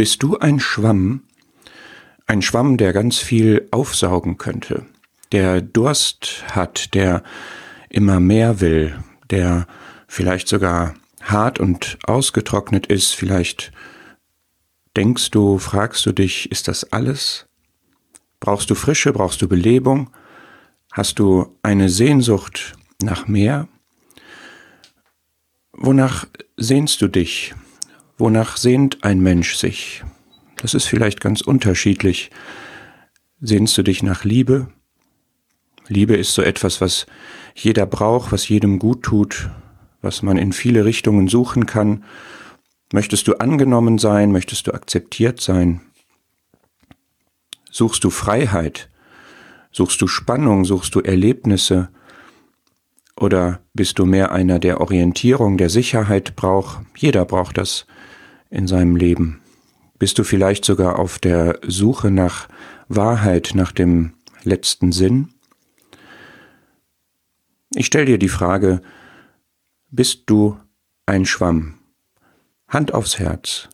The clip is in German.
Bist du ein Schwamm? Ein Schwamm, der ganz viel aufsaugen könnte, der Durst hat, der immer mehr will, der vielleicht sogar hart und ausgetrocknet ist, vielleicht denkst du, fragst du dich, ist das alles? Brauchst du Frische, brauchst du Belebung? Hast du eine Sehnsucht nach mehr? Wonach sehnst du dich? Wonach sehnt ein Mensch sich? Das ist vielleicht ganz unterschiedlich. Sehnst du dich nach Liebe? Liebe ist so etwas, was jeder braucht, was jedem gut tut, was man in viele Richtungen suchen kann. Möchtest du angenommen sein? Möchtest du akzeptiert sein? Suchst du Freiheit? Suchst du Spannung? Suchst du Erlebnisse? Oder bist du mehr einer, der Orientierung, der Sicherheit braucht? Jeder braucht das in seinem Leben. Bist du vielleicht sogar auf der Suche nach Wahrheit, nach dem letzten Sinn? Ich stelle dir die Frage, bist du ein Schwamm? Hand aufs Herz.